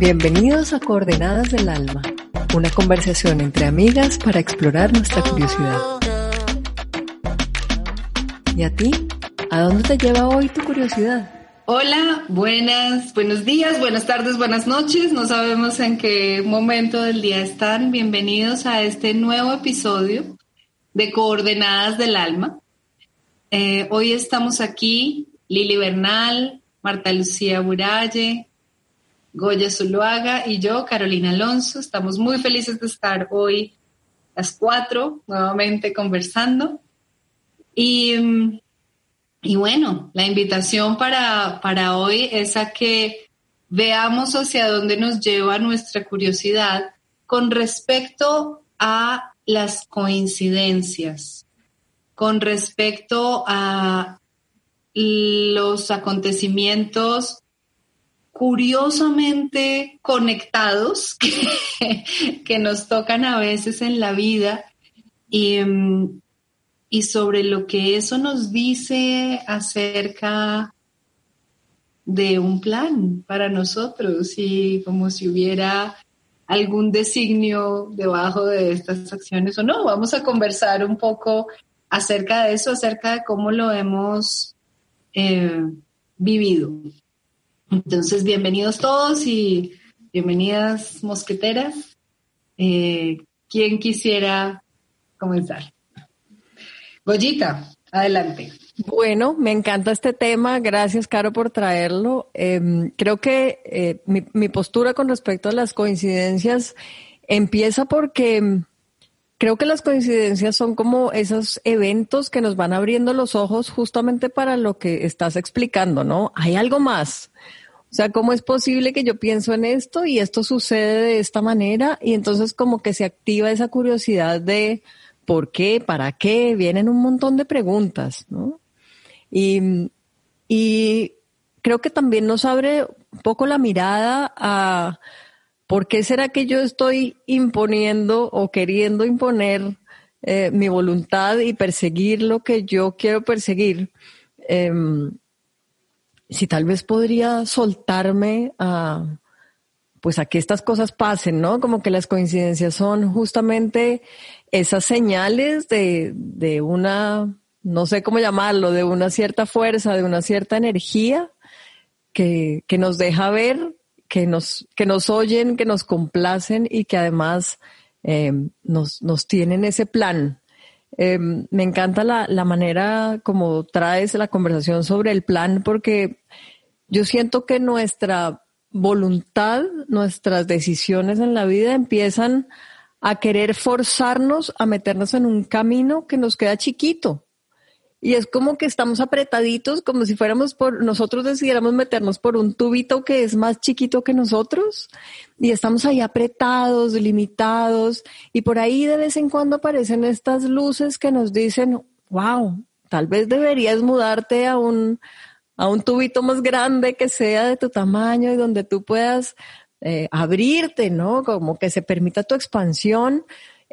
Bienvenidos a Coordenadas del Alma, una conversación entre amigas para explorar nuestra curiosidad. ¿Y a ti? ¿A dónde te lleva hoy tu curiosidad? Hola, buenas, buenos días, buenas tardes, buenas noches. No sabemos en qué momento del día están. Bienvenidos a este nuevo episodio de Coordenadas del Alma. Eh, hoy estamos aquí, Lili Bernal, Marta Lucía Buralle, Goya Zuluaga y yo, Carolina Alonso. Estamos muy felices de estar hoy las cuatro nuevamente conversando. Y, y bueno, la invitación para, para hoy es a que veamos hacia dónde nos lleva nuestra curiosidad con respecto a las coincidencias con respecto a los acontecimientos curiosamente conectados que, nos tocan a veces en la vida y, y, sobre lo que eso nos dice acerca de un plan para nosotros y como si hubiera algún designio debajo de estas acciones o no. Vamos a conversar un poco acerca de eso, acerca de cómo lo hemos eh, vivido. Entonces, bienvenidos todos y bienvenidas mosqueteras. Eh, ¿Quién quisiera comenzar? Goyita, adelante. Bueno, me encanta este tema. Gracias, Caro, por traerlo. Em, creo que eh, mi, mi, postura con respecto a las coincidencias empieza porque creo que las coincidencias son como esos eventos que nos van abriendo los ojos justamente para lo que estás explicando, ¿no? Hay algo más. O sea, ¿cómo es posible que yo pienso en esto y esto sucede de esta manera? Y entonces como que se activa esa curiosidad de por qué, para qué, vienen un montón de preguntas, ¿no? Y, y creo que también nos abre un poco la mirada a por qué será que yo estoy imponiendo o queriendo imponer eh, mi voluntad y perseguir lo que yo quiero perseguir. Em, si tal vez podría soltarme a, pues a que estas cosas pasen, ¿no? Como que las coincidencias son justamente esas señales de, de una no sé cómo llamarlo, de una cierta fuerza, de una cierta energía que, que nos deja ver, que nos, que nos oyen, que nos complacen y que además eh, nos, nos tienen ese plan. Eh, me encanta la, la manera como traes la conversación sobre el plan porque yo siento que nuestra voluntad, nuestras decisiones en la vida empiezan a querer forzarnos a meternos en un camino que nos queda chiquito y es como que estamos apretaditos, como si fuéramos por, nosotros decidiéramos meternos por un tubito que es más chiquito que nosotros y estamos ahí apretados, limitados y por ahí de vez en cuando aparecen estas luces que nos dicen, wow, tal vez deberías mudarte a un, a un tubito más grande que sea de tu tamaño y donde tú puedas eh, abrirte, ¿no? Como que se permita tu expansión.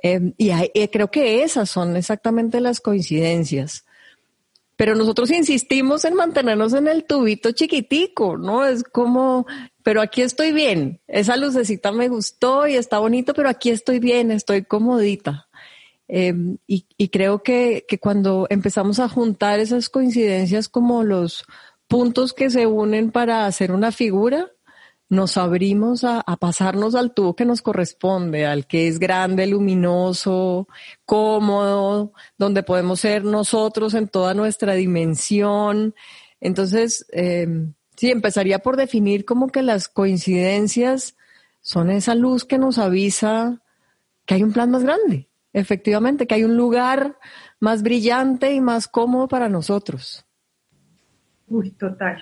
Eh, y creo que esas son exactamente las coincidencias. Pero nosotros insistimos en mantenernos en el tubito chiquitico, ¿no? Es como, pero aquí estoy bien. Esa lucecita me gustó y está bonito, pero aquí estoy bien, estoy comodita. Em, y, y, creo que, que cuando empezamos a juntar esas coincidencias como los puntos que se unen para hacer una figura, nos abrimos a, pasarnos al tubo que nos corresponde, al que es grande, luminoso, cómodo, donde podemos ser nosotros en toda nuestra dimensión. Entonces, eh, sí, empezaría por definir como que las coincidencias son esa luz que nos avisa que hay un plan más grande, efectivamente, que hay un lugar más brillante y más cómodo para nosotros. Uy, total.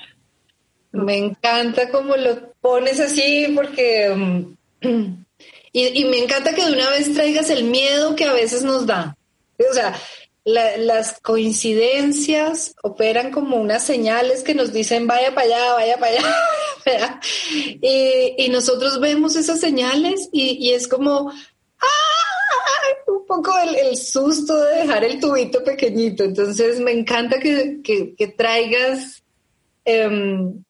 Me encanta cómo lo pones así porque... Mm, y, me encanta que de una vez traigas el miedo que a veces nos da. O sea, las coincidencias operan como unas señales que nos dicen vaya para allá, vaya para allá. y, nosotros vemos esas señales y, es como ¡ah! un poco el, susto de dejar el tubito pequeñito. Entonces me encanta que, traigas em,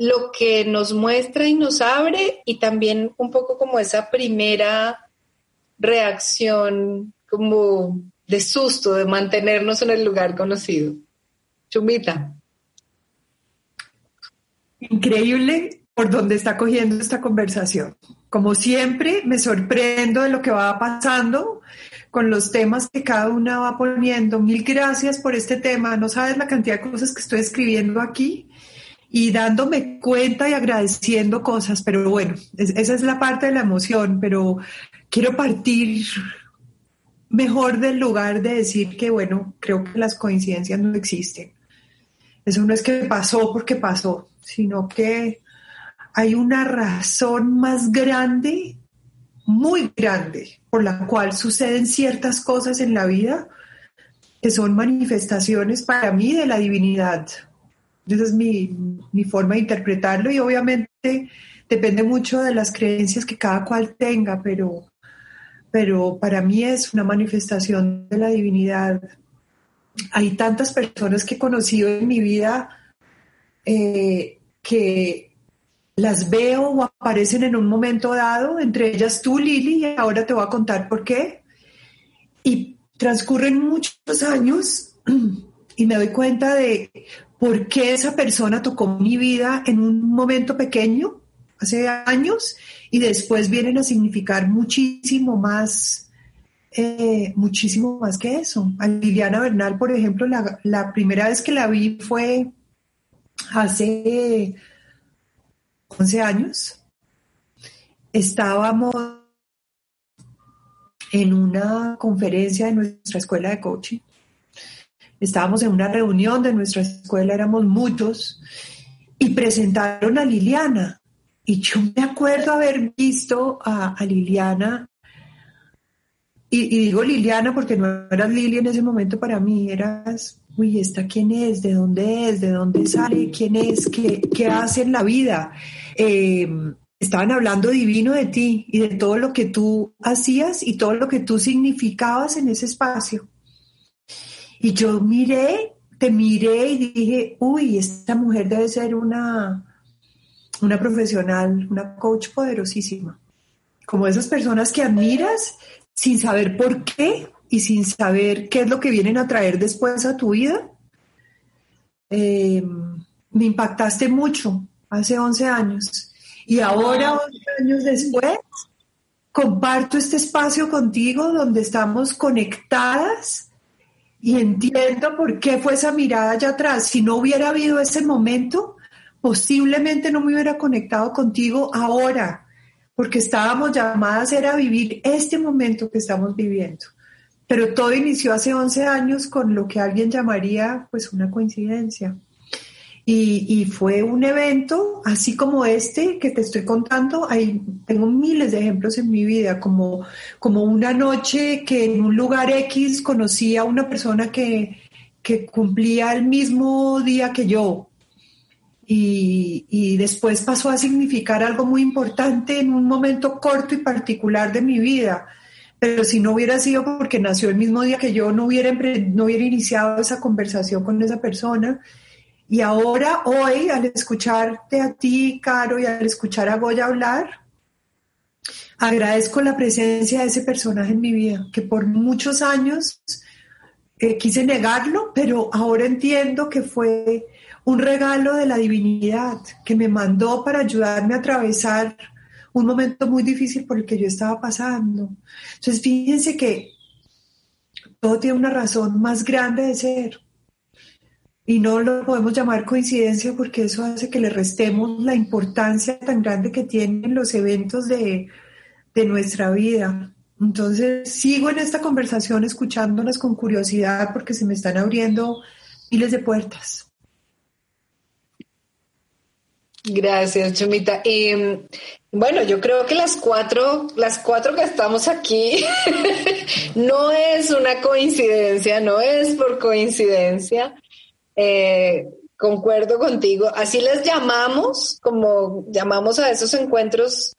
lo que nos muestra y nos abre y también un poco como esa primera reacción como de susto, de mantenernos en el lugar conocido. Chumita. Increíble por dónde está cogiendo esta conversación. Como siempre, me sorprendo de lo que va pasando con los temas que cada una va poniendo. Mil gracias por este tema. No sabes la cantidad de cosas que estoy escribiendo aquí y dándome cuenta y agradeciendo cosas, pero bueno, esa es la parte de la emoción, pero quiero partir mejor del lugar de decir que, bueno, creo que las coincidencias no existen. Eso no es que pasó porque pasó, sino que hay una razón más grande, muy grande, por la cual suceden ciertas cosas en la vida que son manifestaciones para mí de la divinidad, esa es mi, forma de interpretarlo y obviamente depende mucho de las creencias que cada cual tenga, pero, pero para mí es una manifestación de la divinidad. Hay tantas personas que he conocido en mi vida eh, que las veo o aparecen en un momento dado, entre ellas tú, Lili, y ahora te voy a contar por qué. Y transcurren muchos años y me doy cuenta de por qué esa persona tocó mi vida en un momento pequeño, hace años, y después vienen a significar muchísimo más, eh, muchísimo más que eso. A Liliana Bernal, por ejemplo, la, la primera vez que la vi fue hace 11 años. Estábamos en una conferencia de nuestra escuela de coaching estábamos en una reunión de nuestra escuela, éramos muchos, y presentaron a Liliana. Y yo me acuerdo haber visto a, Liliana, y, digo Liliana porque no eras Lili en ese momento para mí, eras, uy, ¿esta quién es? ¿De dónde es? ¿De dónde sale? ¿Quién es? ¿Qué, qué hace en la vida? Em, estaban hablando divino de ti y de todo lo que tú hacías y todo lo que tú significabas en ese espacio. Y yo miré, te miré y dije, uy, esta mujer debe ser una, una profesional, una coach poderosísima. Como esas personas que admiras sin saber por qué y sin saber qué es lo que vienen a traer después a tu vida. Eh, me impactaste mucho hace 11 años. Y ahora, 11 años después, comparto este espacio contigo donde estamos conectadas y entiendo por qué fue esa mirada allá atrás. Si no hubiera habido ese momento, posiblemente no me hubiera conectado contigo ahora, porque estábamos llamadas a vivir este momento que estamos viviendo. Pero todo inició hace 11 años con lo que alguien llamaría pues una coincidencia. Y, fue un evento así como este que te estoy contando. Hay, tengo miles de ejemplos en mi vida, como, como una noche que en un lugar X conocí a una persona que, que cumplía el mismo día que yo. Y, y, después pasó a significar algo muy importante en un momento corto y particular de mi vida. Pero si no hubiera sido porque nació el mismo día que yo, no hubiera, no hubiera iniciado esa conversación con esa persona y ahora, hoy, al escucharte a ti, Caro, y al escuchar a Goya hablar, agradezco la presencia de ese personaje en mi vida, que por muchos años eh, quise negarlo, pero ahora entiendo que fue un regalo de la divinidad que me mandó para ayudarme a atravesar un momento muy difícil por el que yo estaba pasando. Entonces, fíjense que todo tiene una razón más grande de ser y no lo podemos llamar coincidencia porque eso hace que le restemos la importancia tan grande que tienen los eventos de, nuestra vida. Entonces, sigo en esta conversación escuchándolas con curiosidad porque se me están abriendo miles de puertas. Gracias, Chumita. Bueno, yo creo que las cuatro, las cuatro que estamos aquí, no es una coincidencia, no es por coincidencia. Eh, concuerdo contigo. Así les llamamos, como llamamos a esos encuentros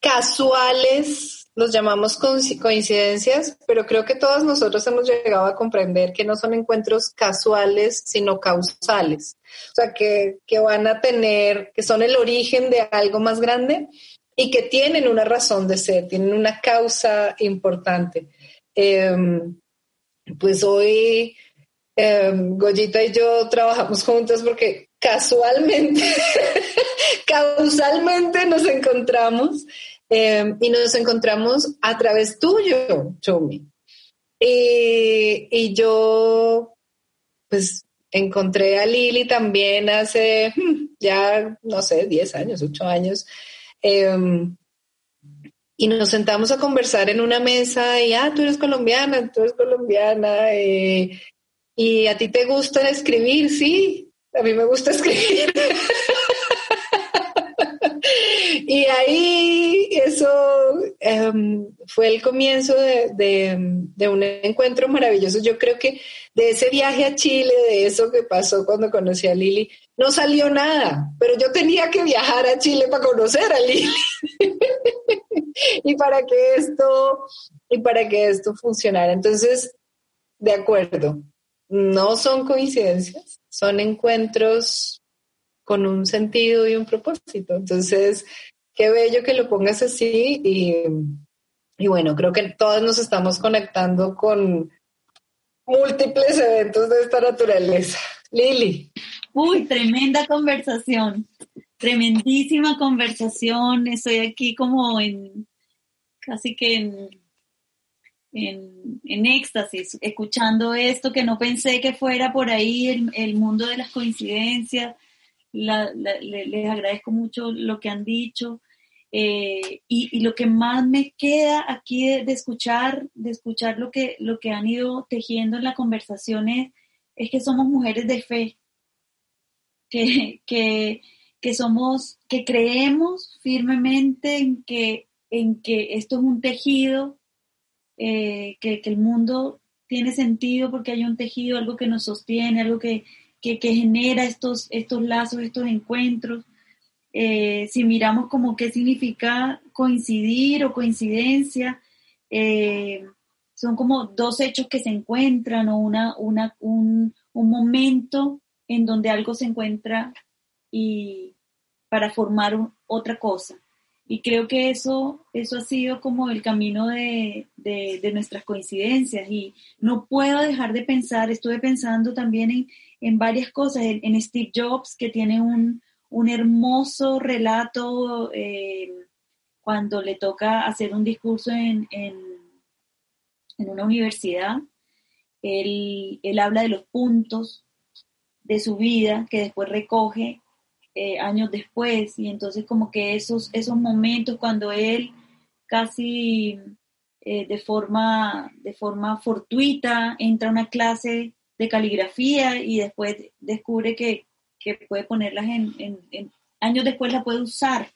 casuales los llamamos coincidencias, pero creo que todos nosotros hemos llegado a comprender que no son encuentros casuales, sino causales. O sea, que, van a tener, que son el origen de algo más grande y que tienen una razón de ser, tienen una causa importante. Em, pues hoy em, Goyita y yo trabajamos juntas porque casualmente, causalmente nos encontramos Em, y nos encontramos a través tuyo, Chumi. Y, yo, pues, encontré a Lili también hace hmm, ya, no sé, 10 años, 8 años. Em, y nos sentamos a conversar en una mesa y, ah, tú eres colombiana, tú eres colombiana. Eh, y a ti te gusta escribir, sí, a mí me gusta escribir. y ahí eso em, fue el comienzo de, un encuentro maravilloso. Yo creo que de ese viaje a Chile, de eso que pasó cuando conocí a Lili, no salió nada, pero yo tenía que viajar a Chile para conocer a Lili. y para que esto y para que esto funcionara. Entonces, de acuerdo, no son coincidencias, son encuentros con un sentido y un propósito. Entonces, qué bello que lo pongas así y, bueno, creo que todos nos estamos conectando con múltiples eventos de esta naturaleza. Lili. Uy, tremenda conversación, tremendísima conversación. Estoy aquí como en, casi que en, en, éxtasis, escuchando esto que no pensé que fuera por ahí el, el mundo de las coincidencias. les agradezco mucho lo que han dicho. Eh, y, lo que más me queda aquí de, escuchar, de escuchar lo que, lo que han ido tejiendo en la conversación es, que somos mujeres de fe, que, que, somos, que creemos firmemente en que, en que esto es un tejido, eh, que, el mundo tiene sentido porque hay un tejido, algo que nos sostiene, algo que, que genera estos, estos lazos, estos encuentros eh, si miramos como qué significa coincidir o coincidencia, eh, son como dos hechos que se encuentran o una, una, un, momento en donde algo se encuentra y para formar otra cosa. Y creo que eso, eso ha sido como el camino de, nuestras coincidencias. Y no puedo dejar de pensar, estuve pensando también en, varias cosas, en Steve Jobs, que tiene un, un hermoso relato eh, cuando le toca hacer un discurso en, en, una universidad. Él, habla de los puntos de su vida que después recoge eh, años después y entonces como que esos, esos momentos cuando él casi eh, de, forma, de forma fortuita entra a una clase de caligrafía y después descubre que, que puede ponerlas en, años después la puede usar.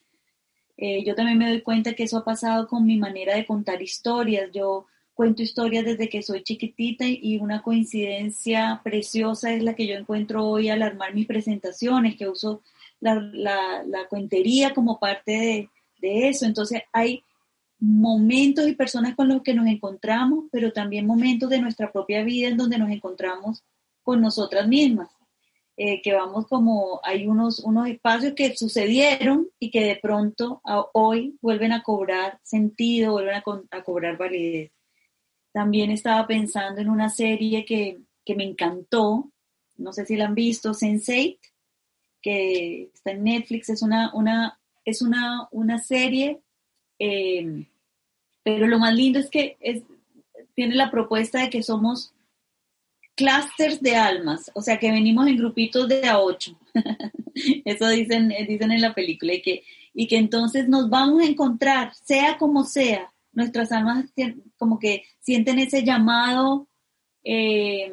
Eh, yo también me doy cuenta que eso ha pasado con mi manera de contar historias. Yo cuento historias desde que soy chiquitita y una coincidencia preciosa es la que yo encuentro hoy al armar mis presentaciones, que uso la, la, cuentería como parte de, eso. Entonces hay momentos y personas con los que nos encontramos, pero también momentos de nuestra propia vida en donde nos encontramos con nosotras mismas. Eh, que vamos como, hay unos, unos espacios que sucedieron y que de pronto hoy vuelven a cobrar sentido, vuelven a, cobrar validez. También estaba pensando en una serie que, me encantó, no sé si la han visto, Sense8, que está en Netflix, es una, una, es una, una serie, eh, pero lo más lindo es que es, tiene la propuesta de que somos clusters de almas, o sea que venimos en grupitos de a ocho. Eso dicen, dicen en la película, y que, y que entonces nos vamos a encontrar, sea como sea, nuestras almas como que sienten ese llamado eh,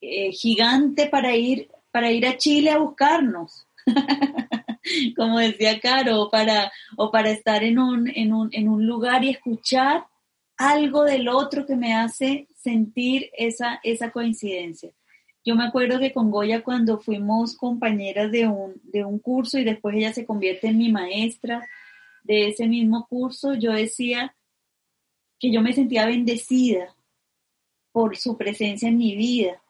eh, gigante para ir, para ir a Chile a buscarnos. como decía Caro, o para, o para estar en un, en, un, en un lugar y escuchar algo del otro que me hace sentir esa, esa coincidencia. Yo me acuerdo que con Goya cuando fuimos compañeras de un, de un curso y después ella se convierte en mi maestra de ese mismo curso, yo decía, que yo me sentía bendecida por su presencia en mi vida.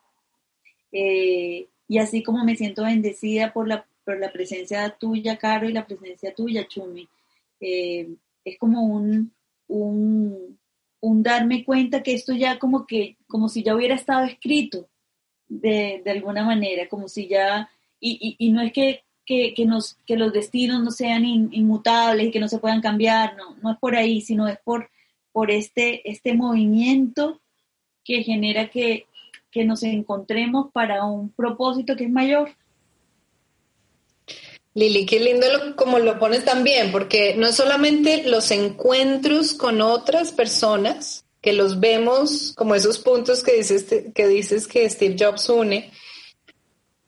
Eh, y así como me siento bendecida por la, por la presencia tuya, Caro, y la presencia tuya, Chumi. Eh, es como un, un, un, darme cuenta que esto ya como que, como si ya hubiera estado escrito de, de alguna manera, como si ya, y, y, no es que, que, que, nos, que los destinos no sean inmutables y que no se puedan cambiar, no, no es por ahí, sino es por, por este, este movimiento que genera que, que nos encontremos para un propósito que es mayor. Lili, qué lindo como lo pones también, porque no solamente los encuentros con otras personas, que los vemos como esos puntos que dices que, dices que Steve Jobs une,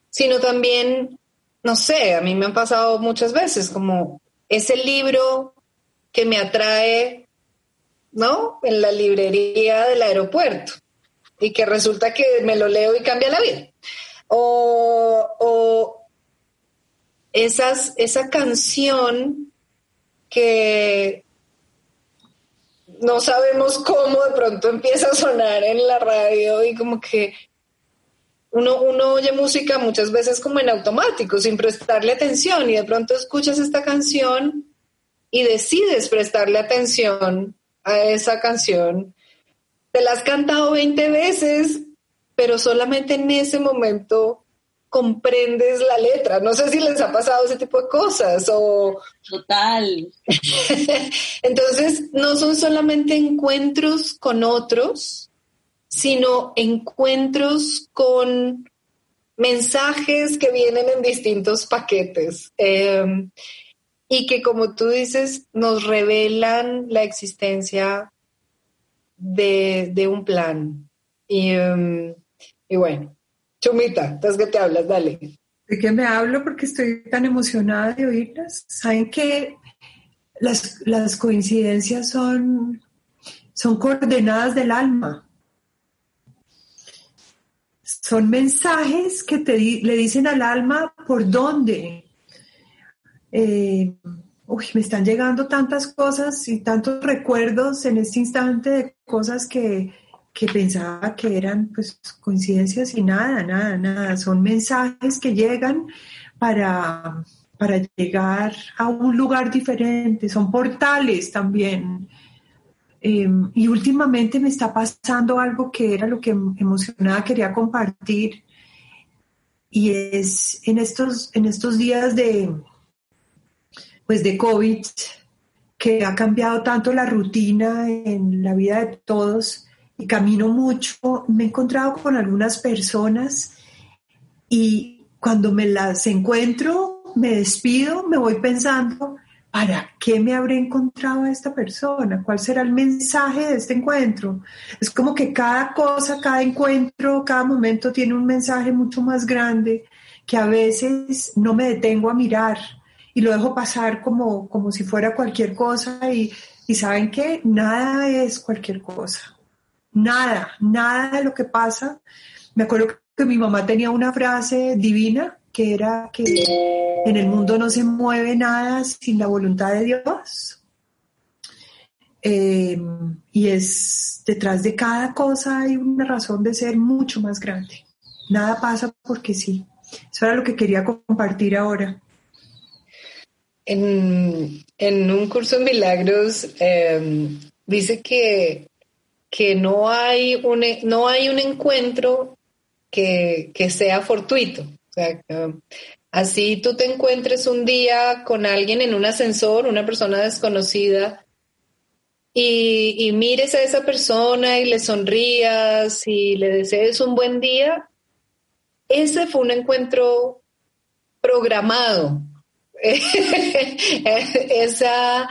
sino también, no sé, a mí me han pasado muchas veces como ese libro que me atrae, ¿no? En la librería del aeropuerto y que resulta que me lo leo y cambia la vida. O, o esa canción que no sabemos cómo de pronto empieza a sonar en la radio y como que uno, uno oye música muchas veces como en automático, sin prestarle atención y de pronto escuchas esta canción y decides prestarle atención a esa canción te la has cantado 20 veces, pero solamente en ese momento comprendes la letra. No sé si les ha pasado ese tipo de cosas o... Total. Entonces, no son solamente encuentros con otros, sino encuentros con mensajes que vienen en distintos paquetes em, y que, como tú dices, nos revelan la existencia de, un plan. Em, y, bueno, Chumita, entonces que te hablas, dale. ¿De qué me hablo? Porque estoy tan emocionada de oírlas. Saben que las, las coincidencias son, son coordenadas del alma. Son mensajes que te le dicen al alma por dónde. Eh, uy, me están llegando tantas cosas y tantos recuerdos en este instante de cosas que, pensaba que eran pues coincidencias y nada, nada, nada. Son mensajes que llegan para, para llegar a un lugar diferente, son portales también. Em, y últimamente me está pasando algo que era lo que emocionada quería compartir. Y es en estos, en estos días de, pues de COVID, que ha cambiado tanto la rutina en la vida de todos y camino mucho, me he encontrado con algunas personas y cuando me las encuentro, me despido, me voy pensando, ¿para qué me habré encontrado a esta persona? ¿Cuál será el mensaje de este encuentro? Es como que cada cosa, cada encuentro, cada momento tiene un mensaje mucho más grande que a veces no me detengo a mirar y lo dejo pasar como, como si fuera cualquier cosa y, y saben que nada es cualquier cosa. Nada, nada de lo que pasa. Me acuerdo que mi mamá tenía una frase divina que era que en el mundo no se mueve nada sin la voluntad de Dios. Em, y es detrás de cada cosa hay una razón de ser mucho más grande. Nada pasa porque sí. Eso era lo que quería compartir ahora en, un curso de milagros em, dice que, que no, hay un, no hay un encuentro que, sea fortuito. así tú te encuentres un día con alguien en un ascensor, una persona desconocida, y, y, mires a esa persona y le sonrías y le desees un buen día, ese fue un encuentro programado, esa,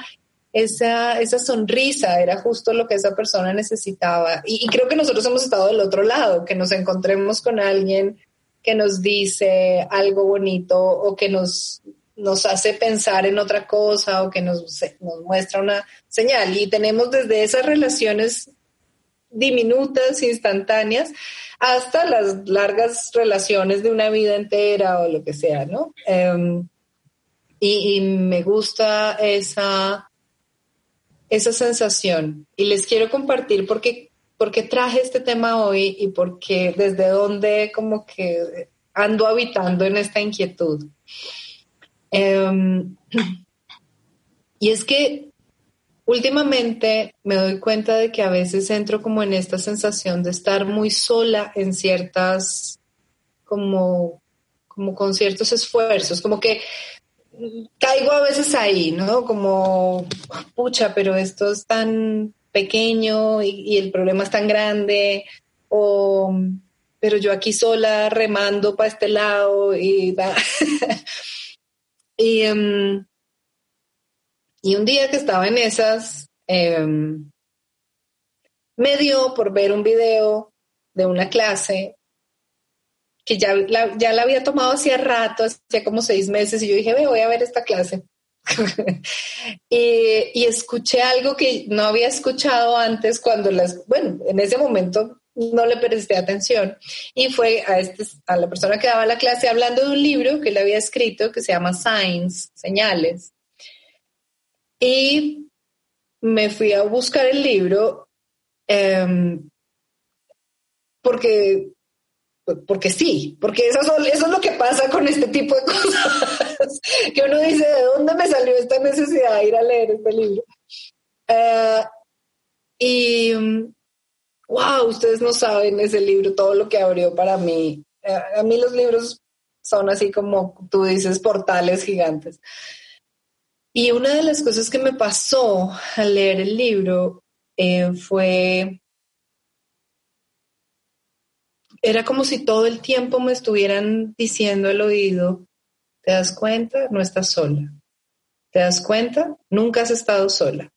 esa, esa sonrisa era justo lo que esa persona necesitaba. Y, creo que nosotros hemos estado del otro lado, que nos encontremos con alguien que nos dice algo bonito o que nos, nos hace pensar en otra cosa o que nos, nos muestra una señal. Y tenemos desde esas relaciones diminutas, instantáneas, hasta las largas relaciones de una vida entera o lo que sea, ¿no? Em, y, me gusta esa, esa sensación y les quiero compartir porque, porque traje este tema hoy y porque desde dónde como que ando habitando en esta inquietud. Em, y es que últimamente me doy cuenta de que a veces entro como en esta sensación de estar muy sola en ciertas, como, como con ciertos esfuerzos, como que caigo a veces ahí, ¿no? Como, pucha, pero esto es tan pequeño y, el problema es tan grande, o, pero yo aquí sola remando para este lado y y, em, y un día que estaba en esas, em, me dio por ver un video de una clase que ya la, ya la había tomado hacía rato, hacía como seis meses, y yo dije, voy a ver esta clase. y, escuché algo que no había escuchado antes cuando las, bueno, en ese momento no le presté atención. Y fue a, este, a la persona que daba la clase hablando de un libro que le había escrito que se llama Signs, Señales. Y me fui a buscar el libro em, porque porque sí, porque eso, eso es lo que pasa con este tipo de cosas, que uno dice, ¿de dónde me salió esta necesidad de ir a leer este libro? Eh, y, wow, ustedes no saben ese libro, todo lo que abrió para mí. Eh, a mí los libros son así como tú dices, portales gigantes. Y una de las cosas que me pasó al leer el libro eh, fue era como si todo el tiempo me estuvieran diciendo al oído, ¿te das cuenta? No estás sola. ¿Te das cuenta? Nunca has estado sola.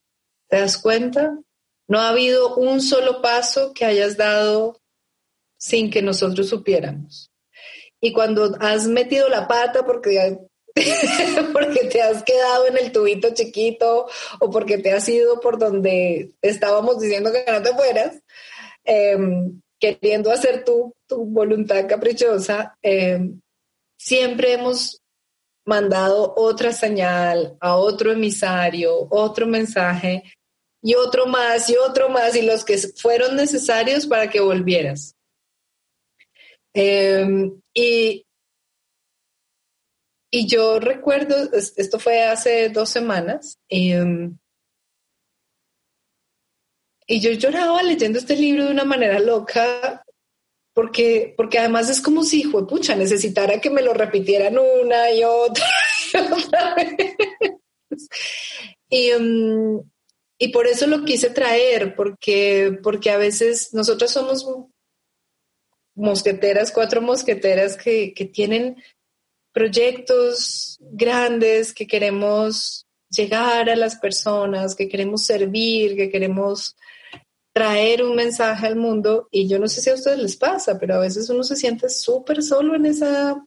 ¿Te das cuenta? No ha habido un solo paso que hayas dado sin que nosotros supiéramos. Y cuando has metido la pata porque, porque te has quedado en el tubito chiquito o porque te has ido por donde estábamos diciendo que no te fueras, eh, queriendo hacer tu, tu voluntad caprichosa, eh, siempre hemos mandado otra señal a otro emisario, otro mensaje y otro más y otro más y los que fueron necesarios para que volvieras. Eh, y, y yo recuerdo, esto fue hace dos semanas, eh, y yo lloraba leyendo este libro de una manera loca, porque, porque además es como si, pucha, necesitara que me lo repitieran una y otra y. Mm, y, por eso lo quise traer, porque, porque a veces nosotros somos mosqueteras, cuatro mosqueteras que, que tienen proyectos grandes, que queremos llegar a las personas, que queremos servir, que queremos traer un mensaje al mundo y yo no sé si a ustedes les pasa, pero a veces uno se siente súper solo en esa...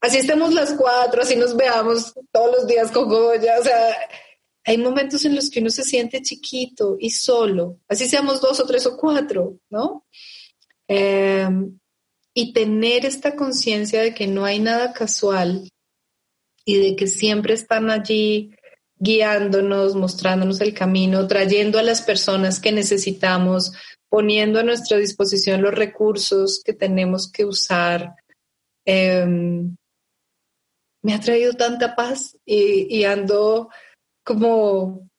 Así estemos las cuatro, así nos veamos todos los días con Goya, o sea, hay momentos en los que uno se siente chiquito y solo, así seamos dos o tres o cuatro, ¿no? Em, y tener esta conciencia de que no hay nada casual y de que siempre están allí guiándonos, mostrándonos el camino, trayendo a las personas que necesitamos, poniendo a nuestra disposición los recursos que tenemos que usar. Em, me ha traído tanta paz y, ando como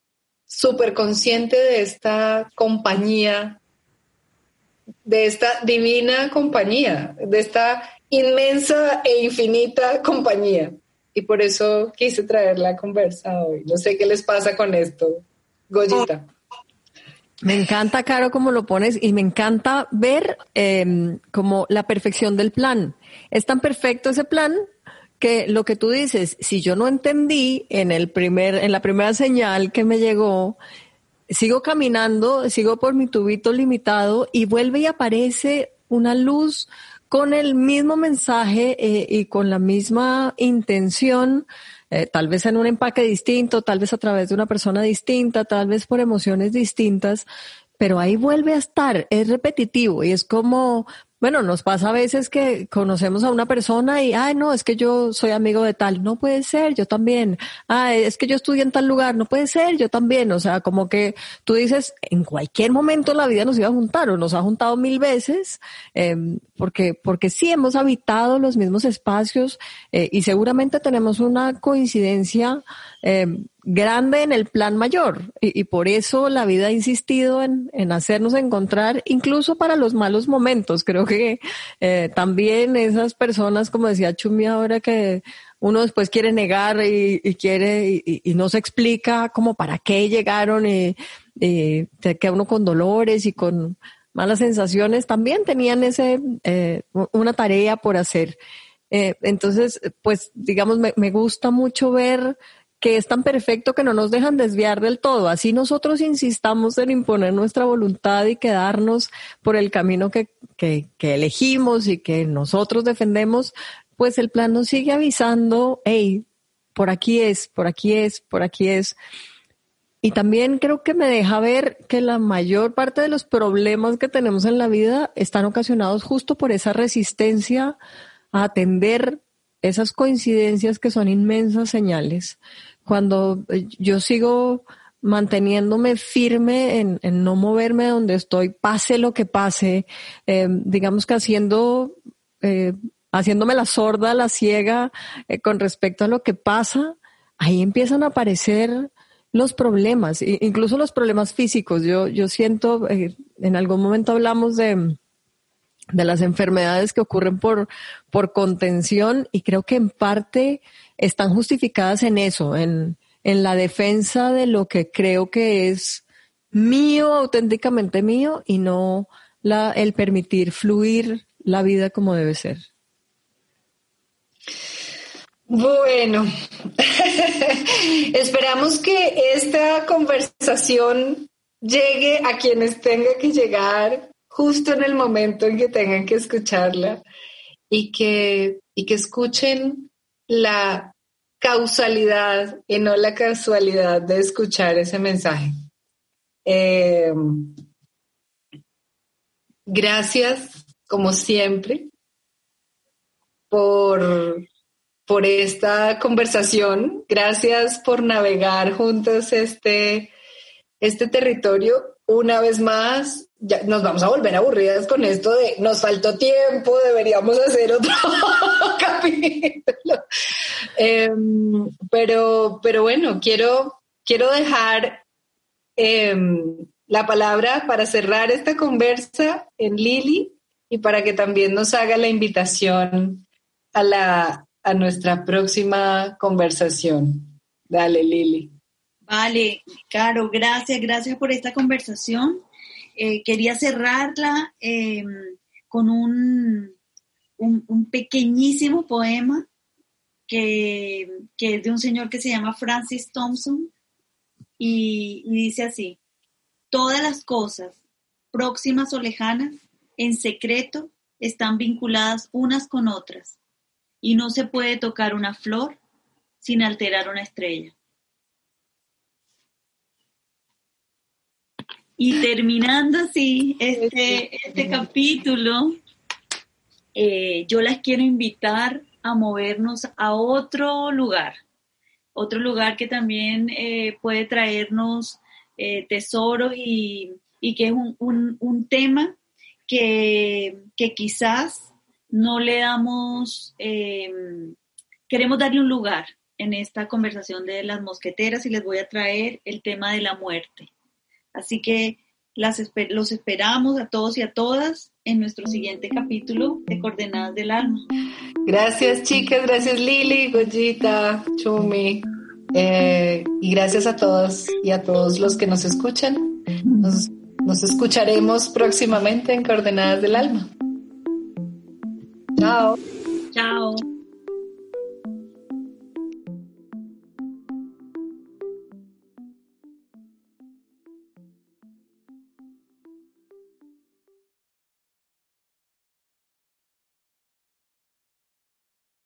súper consciente de esta compañía, de esta divina compañía, de esta inmensa e infinita compañía y por eso quise traer la conversa hoy. No sé qué les pasa con esto, Goyita. Me encanta, Caro, cómo lo pones y me encanta ver em, como la perfección del plan. Es tan perfecto ese plan que lo que tú dices, si yo no entendí en el primer, en la primera señal que me llegó, sigo caminando, sigo por mi tubito limitado y vuelve y aparece una luz con el mismo mensaje eh, y con la misma intención, eh, tal vez en un empaque distinto, tal vez a través de una persona distinta, tal vez por emociones distintas, pero ahí vuelve a estar, es repetitivo y es como bueno, nos pasa a veces que conocemos a una persona y, ay, no, es que yo soy amigo de tal, no puede ser, yo también. Ah, es que yo estudié en tal lugar, no puede ser, yo también. O sea, como que tú dices, en cualquier momento la vida nos iba a juntar o nos ha juntado mil veces, eh, porque, porque sí hemos habitado los mismos espacios eh, y seguramente tenemos una coincidencia eh, grande en el plan mayor y, por eso la vida ha insistido en, en, hacernos encontrar incluso para los malos momentos. Creo que eh, también esas personas, como decía Chumi ahora, que uno después quiere negar y, quiere y, no se explica como para qué llegaron y, y se queda uno con dolores y con malas sensaciones, también tenían ese eh, una tarea por hacer. Eh, entonces, pues digamos, me, me gusta mucho ver que es tan perfecto que no nos dejan desviar del todo. Así nosotros insistamos en imponer nuestra voluntad y quedarnos por el camino que, que, elegimos y que nosotros defendemos, pues el plan nos sigue avisando, hey, por aquí es, por aquí es, por aquí es. Y también creo que me deja ver que la mayor parte de los problemas que tenemos en la vida están ocasionados justo por esa resistencia a atender esas coincidencias que son inmensas señales cuando eh, yo sigo manteniéndome firme en, no moverme donde estoy, pase lo que pase, eh, digamos que haciendo, eh, haciéndome la sorda, la ciega con respecto a lo que pasa, ahí empiezan a aparecer los problemas, incluso los problemas físicos. Yo, yo siento, en algún momento hablamos de, de las enfermedades que ocurren por, por contención y creo que en parte están justificadas en eso, en, en la defensa de lo que creo que es mío, auténticamente mío, y no la, el permitir fluir la vida como debe ser. Bueno, esperamos que esta conversación llegue a quienes tenga que llegar justo en el momento en que tengan que escucharla y que, y que escuchen la causalidad y no la casualidad de escuchar ese mensaje. Eh, gracias, como siempre, por, por esta conversación. Gracias por navegar juntos este, este territorio. Una vez más, nos vamos a volver aburridas con esto de nos faltó tiempo, deberíamos hacer otro capítulo. Em, pero, pero bueno, quiero, quiero dejar em, la palabra para cerrar esta conversa en Lili y para que también nos haga la invitación a, la, a nuestra próxima conversación. Dale, Lili. Vale, Caro, gracias, gracias por esta conversación. Eh, quería cerrarla em, con un, un, pequeñísimo poema que, es de un señor que se llama Francis Thompson y dice así, todas las cosas, próximas o lejanas, en secreto, están vinculadas unas con otras y no se puede tocar una flor sin alterar una estrella. Y terminando así este, este capítulo, eh, yo las quiero invitar a movernos a otro lugar, otro lugar que también eh, puede traernos eh, tesoros y, que es un, tema que, que, quizás no le damos, queremos darle un lugar en esta conversación de las mosqueteras y les voy a traer el tema de la muerte. Así que las, los esperamos a todos y a todas en nuestro siguiente capítulo de Coordenadas del Alma. Gracias chicas, gracias Lili, Goyita, Chumi. Eh, y gracias a todos y a todos los que nos escuchan. Nos, nos escucharemos próximamente en Coordenadas del Alma. Chao. Chao.